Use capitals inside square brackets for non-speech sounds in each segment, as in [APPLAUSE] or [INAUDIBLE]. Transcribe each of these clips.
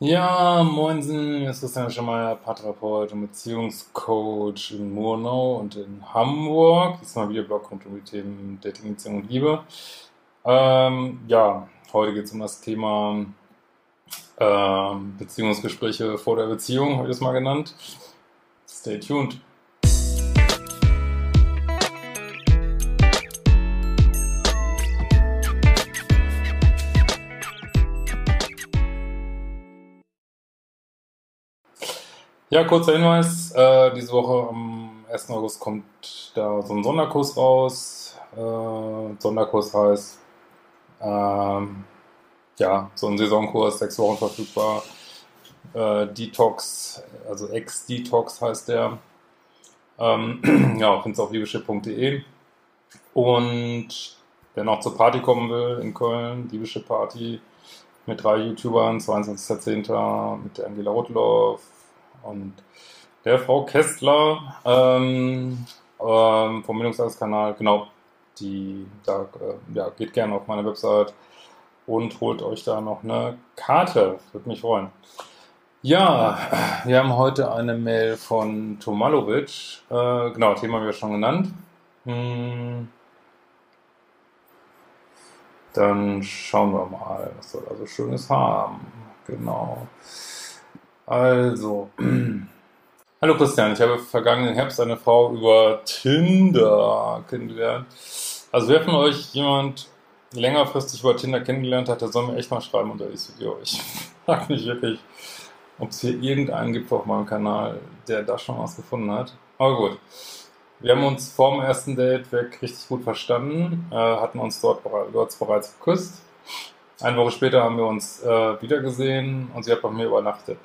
Ja, moinsen, hier ist Christian Schemeier, Paartherapeut und Beziehungscoach in Murnau und in Hamburg. Diesmal wieder Blog rund um die Themen Dating, Beziehung und Liebe. Ähm, ja, heute geht es um das Thema ähm, Beziehungsgespräche vor der Beziehung, habe ich das mal genannt. Stay tuned. Ja, kurzer Hinweis. Äh, diese Woche am 1. August kommt da so ein Sonderkurs raus. Äh, Sonderkurs heißt, ähm, ja, so ein Saisonkurs, sechs Wochen verfügbar. Äh, Detox, also Ex-Detox heißt der. Ähm, [CLEARS THROAT] ja, findest auf liebeschip.de. Und wer noch zur Party kommen will in Köln, Liebeschip Party mit drei YouTubern, 22.10. mit der Angela Rotloff, und der Frau Kästler ähm, ähm, vom Bildungskanal, genau, die da äh, ja, geht gerne auf meine Website und holt euch da noch eine Karte. Würde mich freuen. Ja, wir haben heute eine Mail von Tomalovic. Äh, genau, Thema haben wir schon genannt. Hm. Dann schauen wir mal, was da so Schönes haben. Genau. Also, [CLEARS THROAT] hallo Christian, ich habe vergangenen Herbst eine Frau über Tinder kennengelernt. Also wer von euch jemand längerfristig über Tinder kennengelernt hat, der soll mir echt mal schreiben unter dieses Video. Ich [LAUGHS] frage mich wirklich, ob es hier irgendeinen gibt auf meinem Kanal, der da schon was gefunden hat. Aber gut. Wir haben uns vor dem ersten Date weg richtig gut verstanden, äh, hatten uns dort, dort bereits geküsst. Eine Woche später haben wir uns äh, wiedergesehen und sie hat bei mir übernachtet.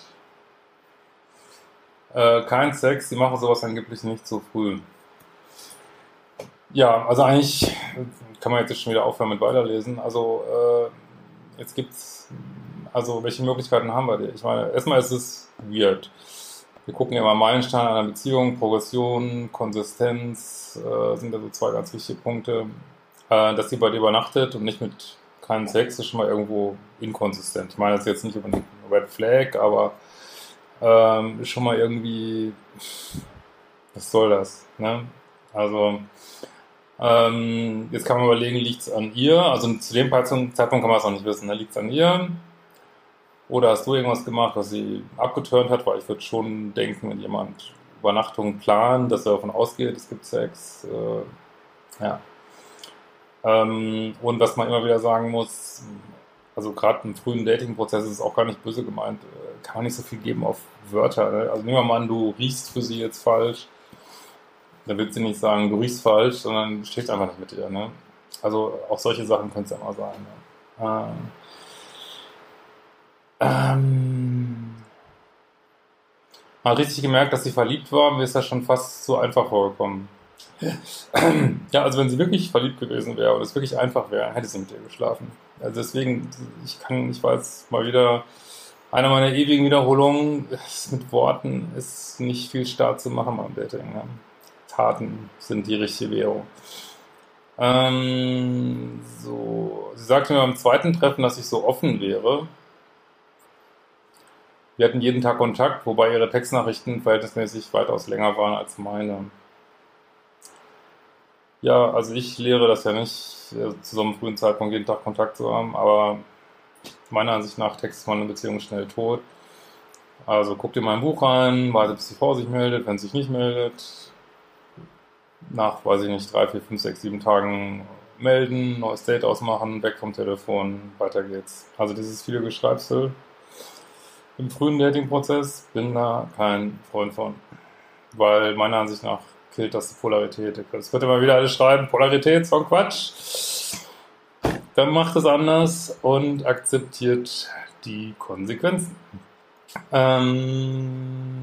Äh, kein Sex, die machen sowas angeblich nicht so früh. Ja, also eigentlich kann man jetzt schon wieder aufhören mit weiterlesen. Also äh, jetzt gibt's, also welche Möglichkeiten haben wir? Ich meine, erstmal ist es weird. Wir gucken ja immer Meilensteine einer Beziehung, Progression, Konsistenz äh, sind da so zwei ganz wichtige Punkte. Äh, dass sie bei dir übernachtet und nicht mit keinem Sex ist schon mal irgendwo inkonsistent. Ich meine das ist jetzt nicht über eine Red Flag, aber ähm, ist schon mal irgendwie, was soll das? Ne? Also, ähm, jetzt kann man überlegen, liegt es an ihr? Also zu dem Zeitpunkt kann man es auch nicht wissen. Ne? Liegt es an ihr? Oder hast du irgendwas gemacht, was sie abgeturnt hat? Weil ich würde schon denken, wenn jemand Übernachtungen plant, dass er davon ausgeht, es gibt Sex. Äh, ja. Ähm, und was man immer wieder sagen muss, also gerade im frühen Dating-Prozess ist es auch gar nicht böse gemeint, äh, kann man nicht so viel geben auf Wörter. Ne? Also nehmen wir mal an, du riechst für sie jetzt falsch, dann wird sie nicht sagen, du riechst falsch, sondern stehst einfach nicht mit ihr. Ne? Also auch solche Sachen können es ja mal sein. Ne? Ähm, ähm, man hat richtig gemerkt, dass sie verliebt war, mir ist das schon fast so einfach vorgekommen. Ja, also wenn sie wirklich verliebt gewesen wäre und es wirklich einfach wäre, hätte sie mit ihr geschlafen. Also deswegen, ich kann, ich weiß mal wieder, einer meiner ewigen Wiederholungen mit Worten ist nicht viel stark zu machen beim Dating. Ja. Taten sind die richtige Währung. Ähm, so, sie sagte mir beim zweiten Treffen, dass ich so offen wäre. Wir hatten jeden Tag Kontakt, wobei ihre Textnachrichten verhältnismäßig weitaus länger waren als meine. Ja, also ich lehre das ja nicht, äh, zu so einem frühen Zeitpunkt jeden Tag Kontakt zu haben, aber meiner Ansicht nach textet man eine Beziehung schnell tot. Also guck dir mal ein Buch rein, warte bis die Frau sich meldet, wenn sie sich nicht meldet. Nach, weiß ich nicht, drei, vier, fünf, sechs, sieben Tagen melden, neues Date ausmachen, weg vom Telefon, weiter geht's. Also dieses viele Geschreibsel im frühen Dating-Prozess bin da kein Freund von. Weil meiner Ansicht nach killt das die Polarität. Es wird immer wieder alles schreiben, Polarität, so ein Quatsch. dann macht es anders und akzeptiert die Konsequenzen. Ähm,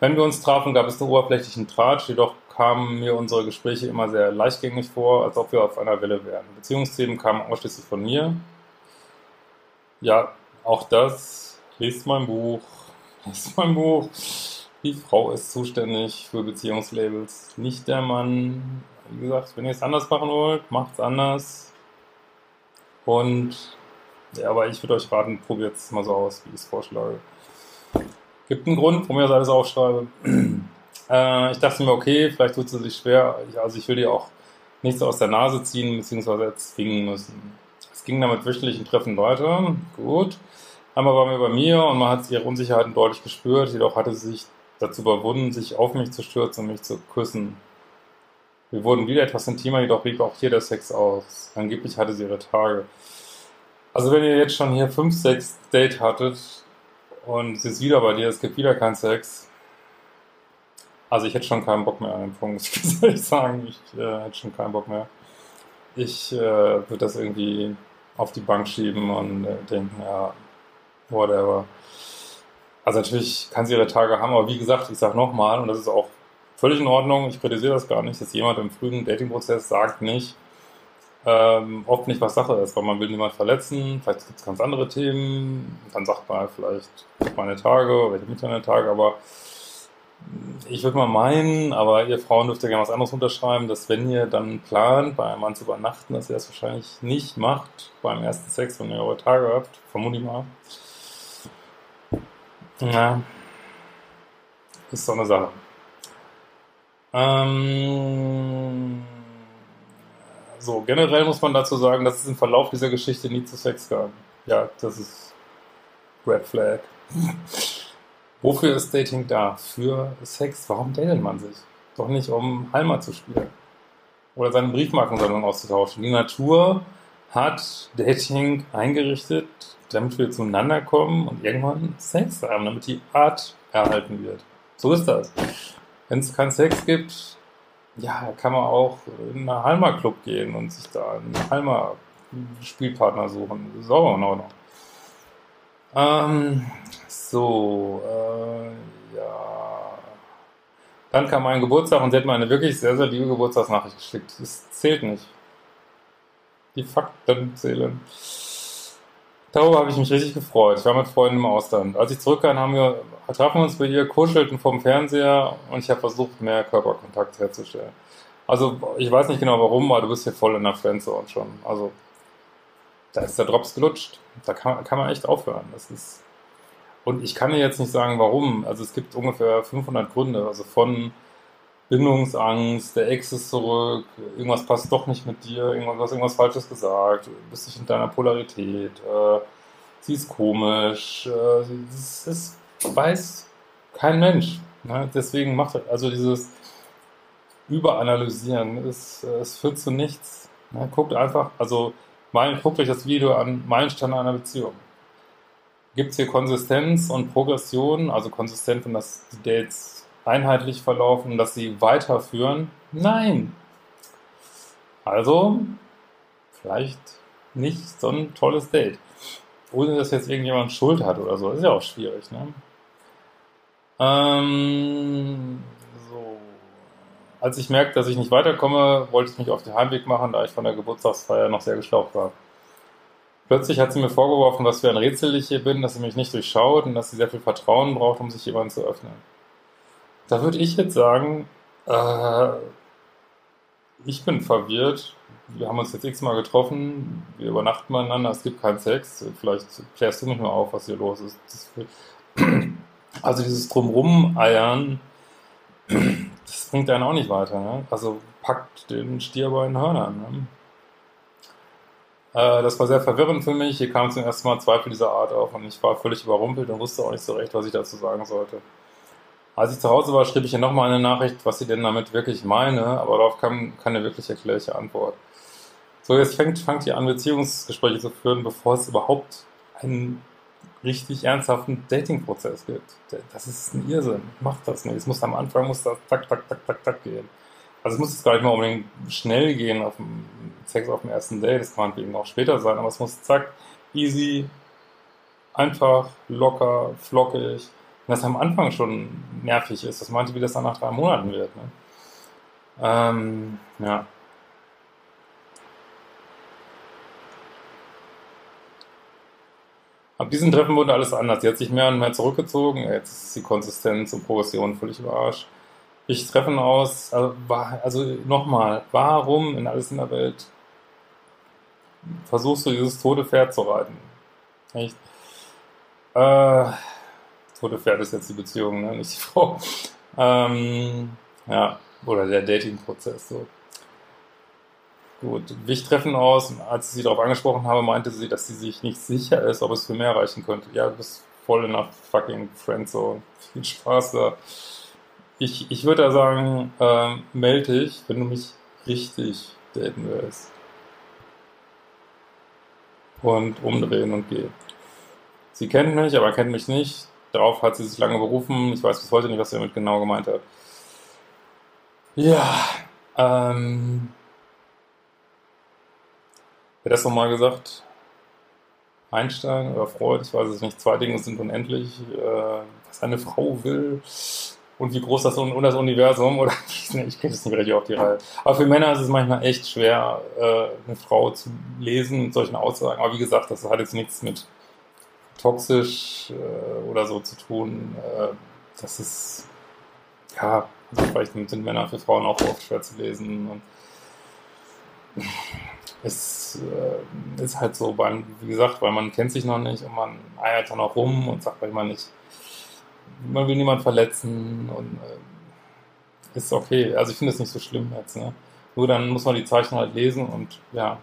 wenn wir uns trafen, gab es einen oberflächlichen Tratsch, jedoch kamen mir unsere Gespräche immer sehr leichtgängig vor, als ob wir auf einer Welle wären. Beziehungsthemen kamen ausschließlich von mir. Ja, auch das, lest mein Buch, lest mein Buch. Die Frau ist zuständig für Beziehungslabels, nicht der Mann. Wie gesagt, wenn ihr es anders machen wollt, macht es anders. Und ja, aber ich würde euch raten, probiert es mal so aus, wie ich es vorschlage. Gibt einen Grund, warum ich das alles aufschreibe. [CLEARS THROAT] äh, ich dachte mir, okay, vielleicht tut es sich schwer. Also ich will dir auch nichts aus der Nase ziehen, beziehungsweise zwingen müssen. Es ging damit wöchentlichen Treffen weiter. Gut. Einmal war mir bei mir und man hat ihre Unsicherheiten deutlich gespürt, jedoch hatte sie sich dazu überwunden, sich auf mich zu stürzen und mich zu küssen. Wir wurden wieder etwas intimer, jedoch blieb auch hier der Sex aus. Angeblich hatte sie ihre Tage. Also wenn ihr jetzt schon hier 5, 6 Date hattet und es ist wieder bei dir, es gibt wieder keinen Sex. Also ich hätte schon keinen Bock mehr an den Punkt, [LAUGHS] muss ich sagen. Ich äh, hätte schon keinen Bock mehr. Ich äh, würde das irgendwie auf die Bank schieben und äh, denken, ja, whatever. Also natürlich kann sie ihre Tage haben, aber wie gesagt, ich sage nochmal, und das ist auch völlig in Ordnung, ich kritisiere das gar nicht, dass jemand im frühen Datingprozess sagt nicht, ähm, oft nicht, was Sache ist, weil man will niemand verletzen, vielleicht gibt es ganz andere Themen, dann sagt man halt vielleicht meine Tage oder ich meine Tage, aber ich würde mal meinen, aber ihr Frauen dürft ja gerne was anderes unterschreiben, dass wenn ihr dann plant, bei einem Mann zu übernachten, dass ihr das wahrscheinlich nicht macht beim ersten Sex, wenn ihr eure Tage habt, vermute ich mal. Ja, ist so eine Sache. Ähm, so, generell muss man dazu sagen, dass es im Verlauf dieser Geschichte nie zu Sex gab. Ja, das ist Red Flag. [LAUGHS] Wofür ist Dating da? Für Sex. Warum datet man sich? Doch nicht, um Heimat zu spielen. Oder seine Briefmarkensammlung auszutauschen. Die Natur hat Dating eingerichtet, damit wir zueinander kommen und irgendwann Sex haben, damit die Art erhalten wird. So ist das. Wenn es keinen Sex gibt, ja, kann man auch in einen Halma-Club gehen und sich da einen Halma-Spielpartner suchen. Das ist auch in Ordnung. Ähm, so, äh, ja. Dann kam mein Geburtstag und sie hat mir eine wirklich sehr, sehr liebe Geburtstagsnachricht geschickt. Das zählt nicht. Die Fakten zählen. Darüber habe ich mich richtig gefreut. Ich war mit Freunden im Ausland. Als ich zurückkam, haben wir, trafen wir uns bei ihr, kuschelten vom Fernseher und ich habe versucht, mehr Körperkontakt herzustellen. Also, ich weiß nicht genau warum, aber du bist hier voll in der Friendzone schon. Also, da ist der Drops gelutscht. Da kann, kann man echt aufhören. Das ist, und ich kann dir jetzt nicht sagen, warum. Also, es gibt ungefähr 500 Gründe. Also, von Bindungsangst, der Ex ist zurück, irgendwas passt doch nicht mit dir, irgendwas, irgendwas Falsches gesagt, bist nicht in deiner Polarität, äh, sie ist komisch, äh, das, weiß kein Mensch. Ne? Deswegen macht also dieses Überanalysieren, es, es führt zu nichts. Ne? Guckt einfach, also mein, guckt euch das Video an, Meilenstein einer Beziehung. Gibt es hier Konsistenz und Progression, also konsistent, wenn das die Dates einheitlich verlaufen, dass sie weiterführen? Nein. Also, vielleicht nicht so ein tolles Date. Ohne dass jetzt irgendjemand Schuld hat oder so. Ist ja auch schwierig, ne? Ähm, so. Als ich merkte, dass ich nicht weiterkomme, wollte ich mich auf den Heimweg machen, da ich von der Geburtstagsfeier noch sehr geschlaucht war. Plötzlich hat sie mir vorgeworfen, was für ein Rätsel ich hier bin, dass sie mich nicht durchschaut und dass sie sehr viel Vertrauen braucht, um sich jemandem zu öffnen. Da würde ich jetzt sagen, äh, ich bin verwirrt. Wir haben uns jetzt x-mal getroffen, wir übernachten miteinander, es gibt keinen Sex. Vielleicht klärst du mich mal auf, was hier los ist. [CLEARS THROAT] also dieses Drumrum-Eiern, [CLEARS THROAT] das bringt einen auch nicht weiter. Ne? Also packt den Stier bei den Hörnern. Ne? Äh, das war sehr verwirrend für mich. Hier kam zum ersten Mal Zweifel dieser Art auf und ich war völlig überrumpelt und wusste auch nicht so recht, was ich dazu sagen sollte. Als ich zu Hause war, schrieb ich ihr nochmal eine Nachricht, was sie denn damit wirklich meine, aber darauf kam keine wirklich erklärliche Antwort. So, jetzt fängt, fangt ihr an, Beziehungsgespräche zu führen, bevor es überhaupt einen richtig ernsthaften Datingprozess gibt. Das ist ein Irrsinn. Macht das nicht. Es muss am Anfang muss das tak, tak, tak, tak, tak gehen. Also es muss jetzt gar nicht mal unbedingt schnell gehen auf dem Sex auf dem ersten Date, das kann eben auch später sein, aber es muss zack, easy, einfach, locker, flockig. Das am Anfang schon nervig ist. Das meinte, wie das dann nach drei Monaten wird. Ne? Ähm, ja. Ab diesem Treffen wurde alles anders. Sie hat sich mehr und mehr zurückgezogen. Jetzt ist die Konsistenz und Progression völlig überrascht. Ich Treffen aus, also, also nochmal, warum in alles in der Welt versuchst du dieses tote Pferd zu reiten? Echt? Äh, tote Pferd ist jetzt die Beziehung, ne? nicht die Frau. Ähm, ja, oder der Dating-Prozess. So. Gut, Wicht-Treffen aus. Als ich sie darauf angesprochen habe, meinte sie, dass sie sich nicht sicher ist, ob es für mehr reichen könnte. Ja, du bist voll in der fucking Friendzone. [LAUGHS] Viel Spaß da. Ich, ich würde da sagen, ähm, melde dich, wenn du mich richtig daten willst. Und umdrehen und gehen. Sie kennt mich, aber kennt mich nicht. Darauf hat sie sich lange berufen. Ich weiß bis heute nicht, was sie damit genau gemeint hat. Ja, ähm, wer das nochmal gesagt? Einstein oder Freud, ich weiß es nicht. Zwei Dinge sind unendlich. Äh, was eine Frau will und wie groß das, und das Universum, oder [LAUGHS] ich kriege das nicht richtig auf die Reihe. Aber für Männer ist es manchmal echt schwer, äh, eine Frau zu lesen mit solchen Aussagen. Aber wie gesagt, das hat jetzt nichts mit toxisch äh, oder so zu tun. Äh, das ist, ja, vielleicht sind Männer für Frauen auch oft schwer zu lesen. Und [LAUGHS] es äh, ist halt so, weil, wie gesagt, weil man kennt sich noch nicht und man eiert dann auch rum und sagt manchmal nicht, man will niemand verletzen und äh, ist okay. Also ich finde es nicht so schlimm jetzt. Ne? Nur dann muss man die Zeichen halt lesen und ja.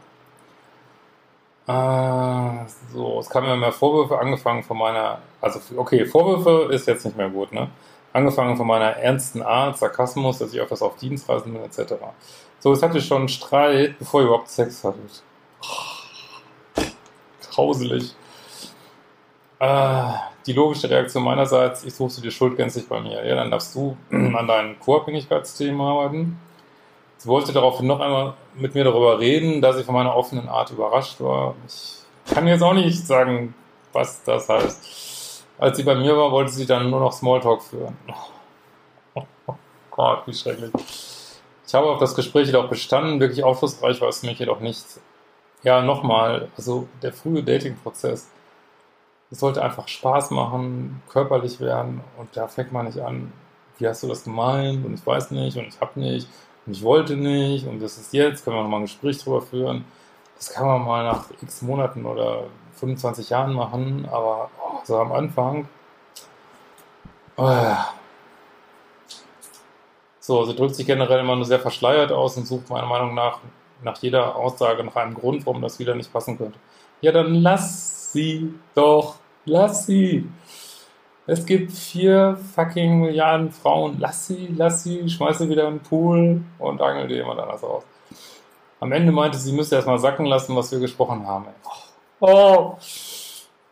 Äh, so, es kamen immer mehr Vorwürfe, angefangen von meiner, also okay, Vorwürfe ist jetzt nicht mehr gut, ne? Angefangen von meiner ernsten Art, Sarkasmus, dass ich öfters auf Dienstreisen bin, etc. So, es hatte schon Streit, bevor ihr überhaupt Sex hattet. Grauselig. Äh, die logische Reaktion meinerseits, ich suche dir Schuld gänzlich bei mir. Ja, dann darfst du an deinen Co-Abhängigkeitsthemen arbeiten. Sie wollte daraufhin noch einmal mit mir darüber reden, dass ich von meiner offenen Art überrascht war. Ich kann jetzt auch nicht sagen, was das heißt. Als sie bei mir war, wollte sie dann nur noch Smalltalk führen. Oh, oh Gott, wie schrecklich. Ich habe auf das Gespräch jedoch bestanden, wirklich aufschlussreich war es für mich jedoch nicht. Ja, nochmal, also der frühe Dating-Prozess es sollte einfach Spaß machen, körperlich werden und da fängt man nicht an, wie hast du das gemeint und ich weiß nicht und ich habe nicht und ich wollte nicht und das ist jetzt, können wir nochmal ein Gespräch drüber führen. Das kann man mal nach x Monaten oder 25 Jahren machen, aber oh, so am Anfang. Oh. So, sie drückt sich generell immer nur sehr verschleiert aus und sucht meiner Meinung nach nach jeder Aussage nach einem Grund, warum das wieder nicht passen könnte. Ja, dann lass sie doch. Lass sie. Es gibt vier fucking Milliarden Frauen. Lass sie, lass sie, schmeiß sie wieder in den Pool und angel dir jemand anders aus. Am Ende meinte sie, sie müsste erstmal sacken lassen, was wir gesprochen haben. Oh.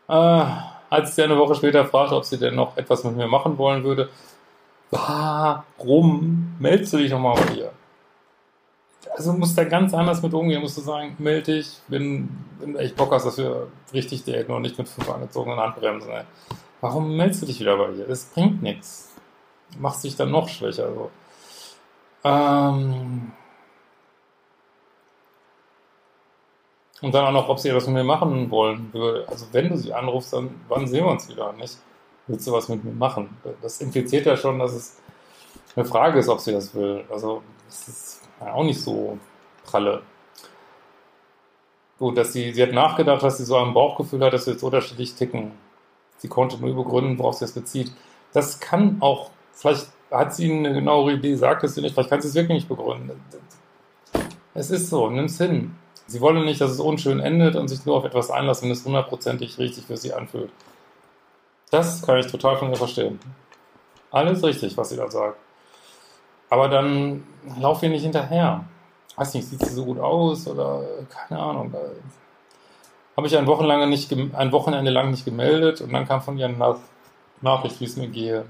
Äh, als ich sie eine Woche später fragte, ob sie denn noch etwas mit mir machen wollen würde, warum meldest du dich nochmal bei ihr? also musst da ganz anders mit umgehen, musst du sagen, melde dich, wenn, wenn du echt Bock hast, dass wir richtig daten und nicht mit fünf angezogenen Handbremsen. Ey. Warum meldest du dich wieder bei ihr? Das bringt nichts. Machst dich dann noch schwächer. So. Ähm und dann auch noch, ob sie etwas mit mir machen wollen würde. Also wenn du sie anrufst, dann wann sehen wir uns wieder? Nicht? Willst du was mit mir machen? Das impliziert ja schon, dass es eine Frage ist, ob sie das will. Also es ist auch nicht so pralle. Gut, dass sie, sie hat nachgedacht, dass sie so ein Bauchgefühl hat, dass wir jetzt unterschiedlich ticken. Konnte nur begründen, worauf sie es bezieht. Das kann auch, vielleicht hat sie eine genauere Idee, sagt es sie nicht, vielleicht kann sie es wirklich nicht begründen. Es ist so, nimm es hin. Sie wollen nicht, dass es unschön endet und sich nur auf etwas einlassen, wenn es hundertprozentig richtig für sie anfühlt. Das kann ich total von ihr verstehen. Alles richtig, was sie da sagt. Aber dann lauf ihr nicht hinterher. Weiß nicht, sieht sie so gut aus oder keine Ahnung. Habe ich ein Wochenende, nicht, ein Wochenende lang nicht gemeldet und dann kam von ihr eine Nach Nachricht, wie es mir gehe.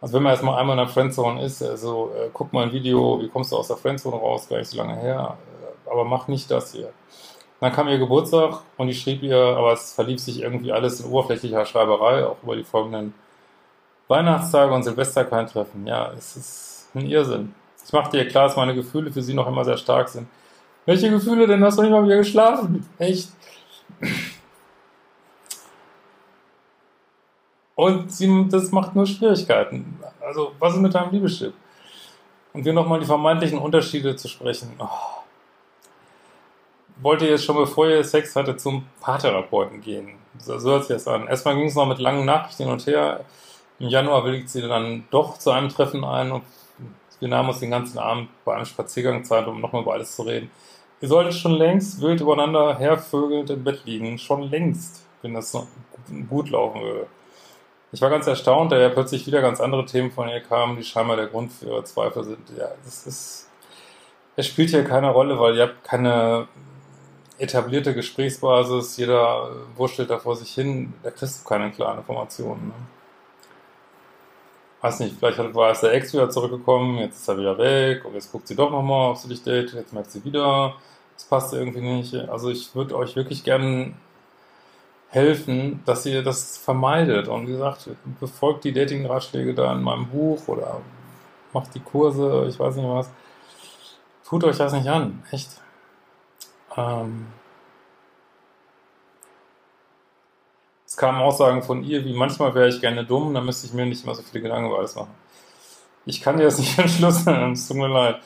Also wenn man erstmal einmal in der Friendzone ist, also äh, guck mal ein Video, wie kommst du aus der Friendzone raus, gar nicht so lange her, äh, aber mach nicht das hier. Dann kam ihr Geburtstag und ich schrieb ihr, aber es verlief sich irgendwie alles in oberflächlicher Schreiberei, auch über die folgenden Weihnachtstage und Silvester kein Treffen. Ja, es ist ein Irrsinn. Ich machte ihr klar, dass meine Gefühle für sie noch immer sehr stark sind. Welche Gefühle denn? Hast du nicht mal wieder geschlafen? Echt? Und sie, das macht nur Schwierigkeiten. Also, was ist mit deinem Liebeschiff? Und wir nochmal die vermeintlichen Unterschiede zu sprechen. Oh. Wollte jetzt schon, bevor ihr Sex hatte, zum Paartherapeuten gehen. So, so hört sich das an. Erstmal ging es noch mit langen Nachrichten hin und her. Im Januar willigt sie dann doch zu einem Treffen ein und wir nahmen uns den ganzen Abend bei einem Spaziergang Zeit, um nochmal über alles zu reden. Ihr solltet schon längst wild übereinander hervögelnd im Bett liegen. Schon längst, wenn das noch gut laufen würde. Ich war ganz erstaunt, da ja plötzlich wieder ganz andere Themen von ihr kamen, die scheinbar der Grund für ihre Zweifel sind. Ja, das ist, es spielt hier keine Rolle, weil ihr habt keine etablierte Gesprächsbasis, jeder wurschtelt da vor sich hin, da kriegst du keine klaren Informationen. Ne? Weiß nicht, vielleicht war erst der Ex wieder zurückgekommen, jetzt ist er wieder weg und jetzt guckt sie doch nochmal, ob sie dich datet, jetzt merkt sie wieder, das passt irgendwie nicht. Also ich würde euch wirklich gerne helfen, dass ihr das vermeidet. Und wie gesagt, befolgt die Dating-Ratschläge da in meinem Buch oder macht die Kurse, ich weiß nicht was. Tut euch das nicht an, echt. Ähm kamen Aussagen von ihr, wie manchmal wäre ich gerne dumm, dann müsste ich mir nicht immer so viele Gedanken über alles machen. Ich kann dir das nicht [LAUGHS] entschlüsseln, es tut mir leid.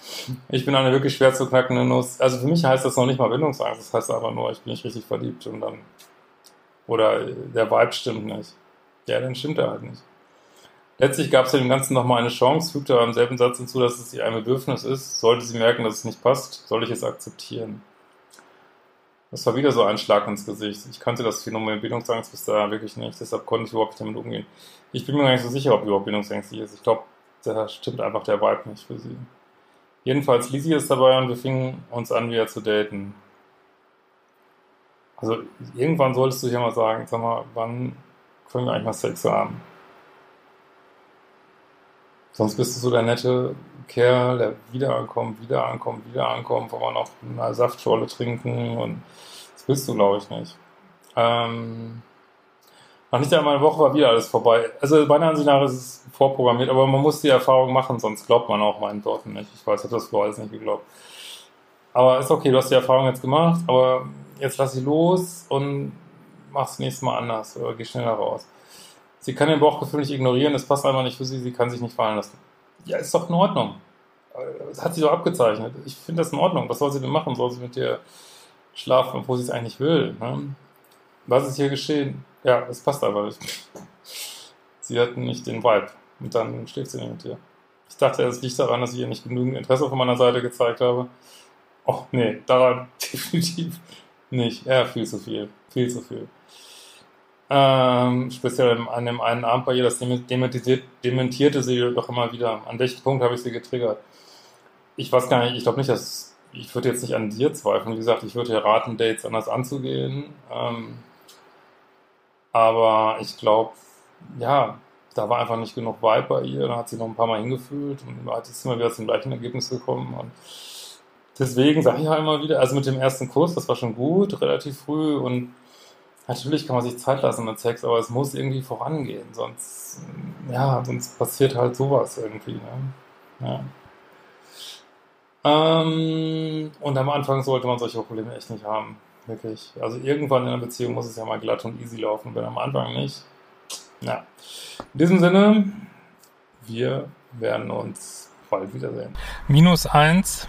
Ich bin eine wirklich schwer zu knackende Nuss. Also für mich heißt das noch nicht mal Bindungsangst, das heißt aber nur, ich bin nicht richtig verliebt und dann oder der Vibe stimmt nicht. Ja, dann stimmt er halt nicht. Letztlich gab es dem Ganzen nochmal eine Chance, fügte aber im selben Satz hinzu, dass es ihr ein Bedürfnis ist. Sollte sie merken, dass es nicht passt, soll ich es akzeptieren. Das war wieder so ein Schlag ins Gesicht. Ich kannte das Phänomen Bildungsangst bis da wirklich nicht, deshalb konnte ich überhaupt nicht damit umgehen. Ich bin mir gar nicht so sicher, ob sie überhaupt bildungsängstlich ist. Ich glaube, da stimmt einfach der Vibe nicht für sie. Jedenfalls, Lisi ist dabei und wir fingen uns an, wieder zu daten. Also irgendwann solltest du ja mal sagen, sag mal, wann können wir eigentlich mal Sex haben? Sonst bist du so der nette Kerl, der wieder ankommt, wieder ankommt, wieder ankommt, wo wir noch eine Saftschorle trinken und das bist du, glaube ich, nicht. Ähm, nach nicht einmal eine Woche war wieder alles vorbei. Also meiner Ansicht nach ist es vorprogrammiert, aber man muss die Erfahrung machen, sonst glaubt man auch meinen Worten nicht. Ich weiß, ich habe das vorher alles nicht geglaubt. Aber ist okay, du hast die Erfahrung jetzt gemacht, aber jetzt lass sie los und mach es nächstes Mal anders oder geh schneller raus. Sie kann den Bauchgefühl nicht ignorieren, es passt einfach nicht für sie, sie kann sich nicht fallen lassen. Ja, ist doch in Ordnung. Das hat sie doch abgezeichnet. Ich finde das in Ordnung. Was soll sie denn machen? Soll sie mit dir schlafen, obwohl sie es eigentlich will? Ne? Was ist hier geschehen? Ja, es passt einfach nicht. Sie hatten nicht den Vibe. Und dann schläft sie nicht mit dir. Ich dachte, es liegt daran, dass ich ihr nicht genügend Interesse von meiner Seite gezeigt habe. Oh, nee, daran [LAUGHS] definitiv nicht. Ja, viel zu viel. Viel zu viel. Ähm, speziell an dem einen Abend bei ihr, das dementierte sie doch immer wieder. An welchem Punkt habe ich sie getriggert? Ich weiß gar nicht, ich glaube nicht, dass ich würde jetzt nicht an dir zweifeln. Wie gesagt, ich würde dir raten, Dates anders anzugehen. Ähm, aber ich glaube, ja, da war einfach nicht genug Vibe bei ihr. Da hat sie noch ein paar Mal hingefühlt und hat jetzt immer wieder zum gleichen Ergebnis gekommen. Und deswegen sage ich ja immer wieder, also mit dem ersten Kurs, das war schon gut, relativ früh und natürlich kann man sich Zeit lassen mit Sex, aber es muss irgendwie vorangehen, sonst, ja, sonst passiert halt sowas irgendwie, ne? Ja. Ähm, und am Anfang sollte man solche Probleme echt nicht haben. Wirklich. Also irgendwann in einer Beziehung muss es ja mal glatt und easy laufen, wenn am Anfang nicht. Ja. In diesem Sinne, wir werden uns bald wiedersehen. Minus eins.